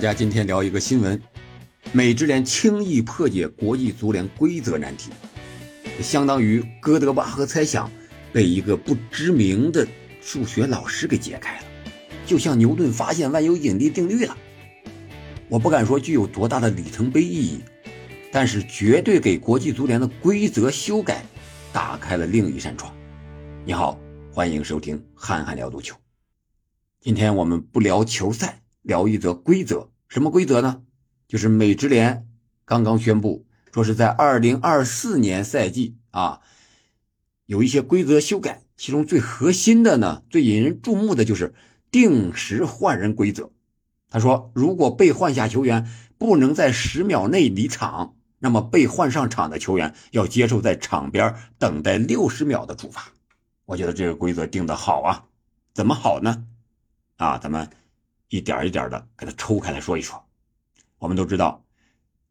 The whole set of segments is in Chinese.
大家今天聊一个新闻：美职联轻易破解国际足联规则难题，相当于哥德巴赫猜想被一个不知名的数学老师给解开了，就像牛顿发现万有引力定律了。我不敢说具有多大的里程碑意义，但是绝对给国际足联的规则修改打开了另一扇窗。你好，欢迎收听憨憨聊足球。今天我们不聊球赛。聊一则规则，什么规则呢？就是美职联刚刚宣布，说是在二零二四年赛季啊，有一些规则修改，其中最核心的呢，最引人注目的就是定时换人规则。他说，如果被换下球员不能在十秒内离场，那么被换上场的球员要接受在场边等待六十秒的处罚。我觉得这个规则定的好啊，怎么好呢？啊，咱们。一点一点的给它抽开来说一说。我们都知道，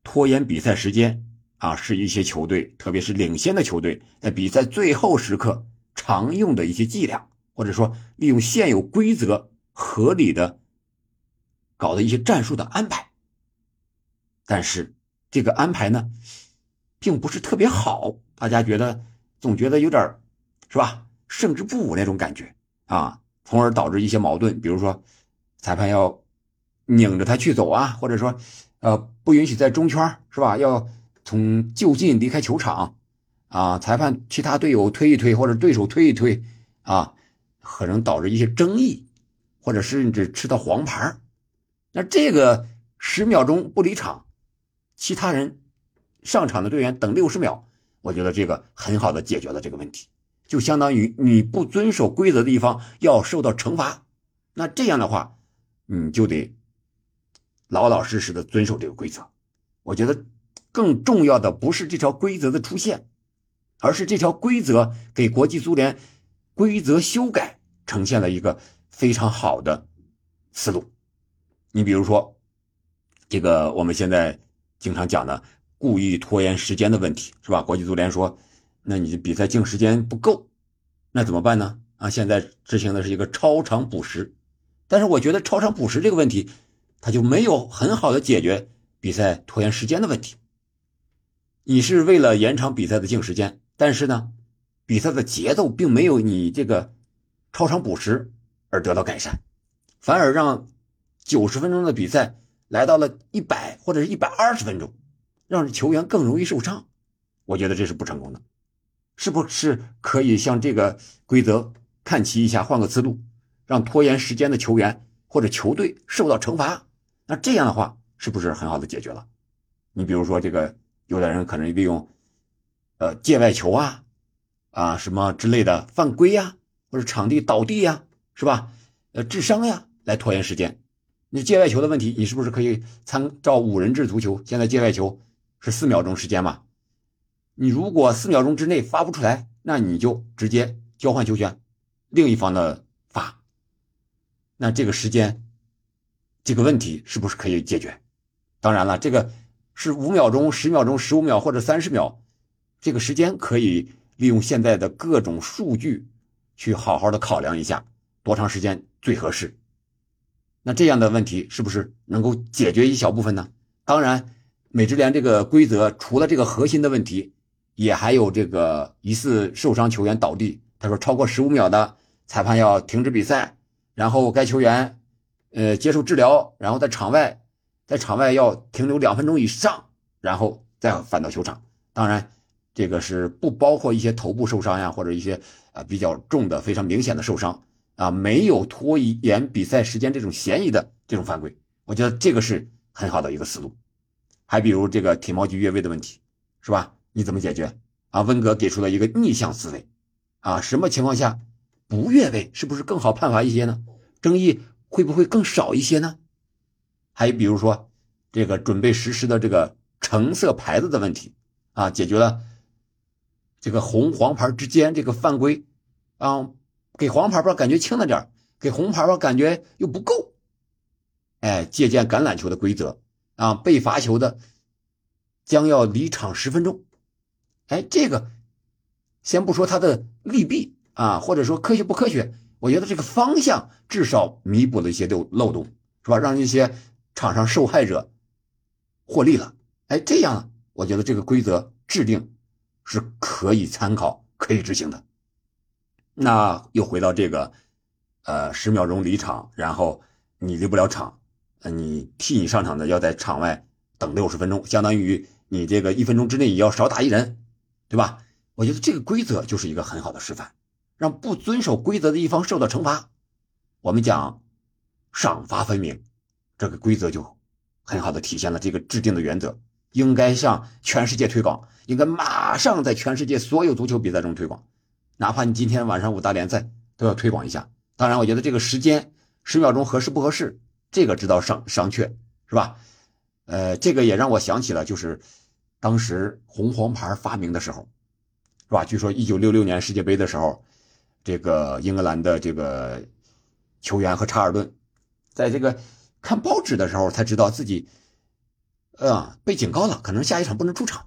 拖延比赛时间啊，是一些球队，特别是领先的球队，在比赛最后时刻常用的一些伎俩，或者说利用现有规则合理的搞的一些战术的安排。但是这个安排呢，并不是特别好，大家觉得总觉得有点是吧？胜之不武那种感觉啊，从而导致一些矛盾，比如说。裁判要拧着他去走啊，或者说，呃，不允许在中圈，是吧？要从就近离开球场，啊，裁判其他队友推一推，或者对手推一推，啊，可能导致一些争议，或者甚至吃到黄牌。那这个十秒钟不离场，其他人上场的队员等六十秒，我觉得这个很好的解决了这个问题，就相当于你不遵守规则的一方要受到惩罚。那这样的话。你就得老老实实的遵守这个规则。我觉得更重要的不是这条规则的出现，而是这条规则给国际足联规则修改呈现了一个非常好的思路。你比如说，这个我们现在经常讲的故意拖延时间的问题，是吧？国际足联说，那你比赛净时间不够，那怎么办呢？啊，现在执行的是一个超长补时。但是我觉得超长补时这个问题，他就没有很好的解决比赛拖延时间的问题。你是为了延长比赛的净时间，但是呢，比赛的节奏并没有你这个超长补时而得到改善，反而让九十分钟的比赛来到了一百或者是一百二十分钟，让球员更容易受伤。我觉得这是不成功的，是不是可以向这个规则看齐一下，换个思路？让拖延时间的球员或者球队受到惩罚，那这样的话是不是很好的解决了？你比如说这个，有的人可能利用，呃，界外球啊，啊什么之类的犯规呀，或者场地倒地呀，是吧？呃，智商呀，来拖延时间。你界外球的问题，你是不是可以参照五人制足球？现在界外球是四秒钟时间嘛？你如果四秒钟之内发不出来，那你就直接交换球权，另一方的。那这个时间，这个问题是不是可以解决？当然了，这个是五秒钟、十秒钟、十五秒或者三十秒，这个时间可以利用现在的各种数据去好好的考量一下多长时间最合适。那这样的问题是不是能够解决一小部分呢？当然，美职联这个规则除了这个核心的问题，也还有这个疑似受伤球员倒地，他说超过十五秒的裁判要停止比赛。然后该球员，呃，接受治疗，然后在场外，在场外要停留两分钟以上，然后再返到球场。当然，这个是不包括一些头部受伤呀，或者一些啊比较重的、非常明显的受伤啊，没有拖延比赛时间这种嫌疑的这种犯规。我觉得这个是很好的一个思路。还比如这个体毛级越位的问题，是吧？你怎么解决？啊，温格给出了一个逆向思维，啊，什么情况下？不越位是不是更好判罚一些呢？争议会不会更少一些呢？还比如说，这个准备实施的这个橙色牌子的问题啊，解决了这个红黄牌之间这个犯规啊，给黄牌吧感觉轻了点给红牌吧感觉又不够。哎，借鉴橄榄球的规则啊，被罚球的将要离场十分钟。哎，这个先不说它的利弊。啊，或者说科学不科学？我觉得这个方向至少弥补了一些漏漏洞，是吧？让一些场上受害者获利了。哎，这样我觉得这个规则制定是可以参考、可以执行的。那又回到这个，呃，十秒钟离场，然后你离不了场，你替你上场的要在场外等六十分钟，相当于你这个一分钟之内也要少打一人，对吧？我觉得这个规则就是一个很好的示范，让不遵守规则的一方受到惩罚。我们讲赏罚分明，这个规则就很好的体现了这个制定的原则，应该向全世界推广，应该马上在全世界所有足球比赛中推广。哪怕你今天晚上五大联赛都要推广一下，当然，我觉得这个时间十秒钟合适不合适，这个知道商商榷是吧？呃，这个也让我想起了，就是当时红黄牌发明的时候，是吧？据说一九六六年世界杯的时候，这个英格兰的这个球员和查尔顿，在这个看报纸的时候才知道自己，啊，被警告了，可能下一场不能出场。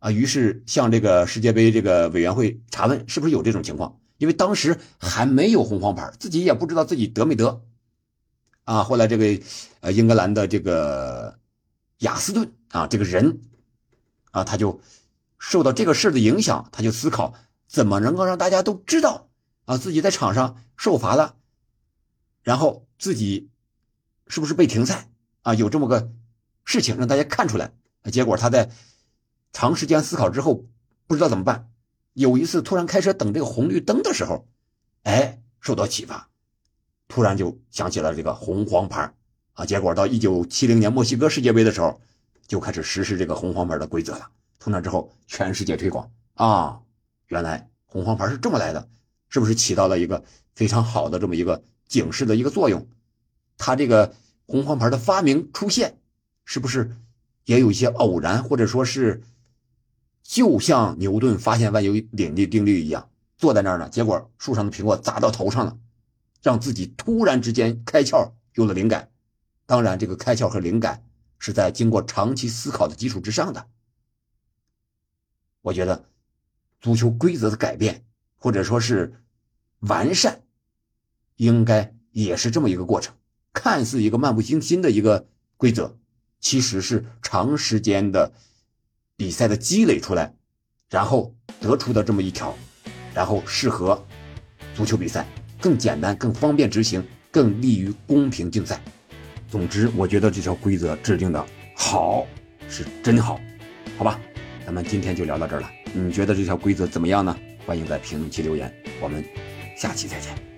啊，于是向这个世界杯这个委员会查问是不是有这种情况，因为当时还没有红黄牌，自己也不知道自己得没得。啊，后来这个呃英格兰的这个雅斯顿啊这个人啊，他就受到这个事的影响，他就思考怎么能够让大家都知道啊自己在场上受罚了，然后自己是不是被停赛啊？有这么个事情让大家看出来，结果他在。长时间思考之后，不知道怎么办。有一次突然开车等这个红绿灯的时候，哎，受到启发，突然就想起了这个红黄牌啊。结果到一九七零年墨西哥世界杯的时候，就开始实施这个红黄牌的规则了。从那之后，全世界推广啊，原来红黄牌是这么来的，是不是起到了一个非常好的这么一个警示的一个作用？它这个红黄牌的发明出现，是不是也有一些偶然，或者说是？就像牛顿发现万有引力定律一样，坐在那儿呢，结果树上的苹果砸到头上了，让自己突然之间开窍，有了灵感。当然，这个开窍和灵感是在经过长期思考的基础之上的。我觉得，足球规则的改变或者说是完善，应该也是这么一个过程。看似一个漫不经心的一个规则，其实是长时间的。比赛的积累出来，然后得出的这么一条，然后适合足球比赛更简单、更方便执行、更利于公平竞赛。总之，我觉得这条规则制定的好，是真好，好吧？咱们今天就聊到这儿了。你觉得这条规则怎么样呢？欢迎在评论区留言。我们下期再见。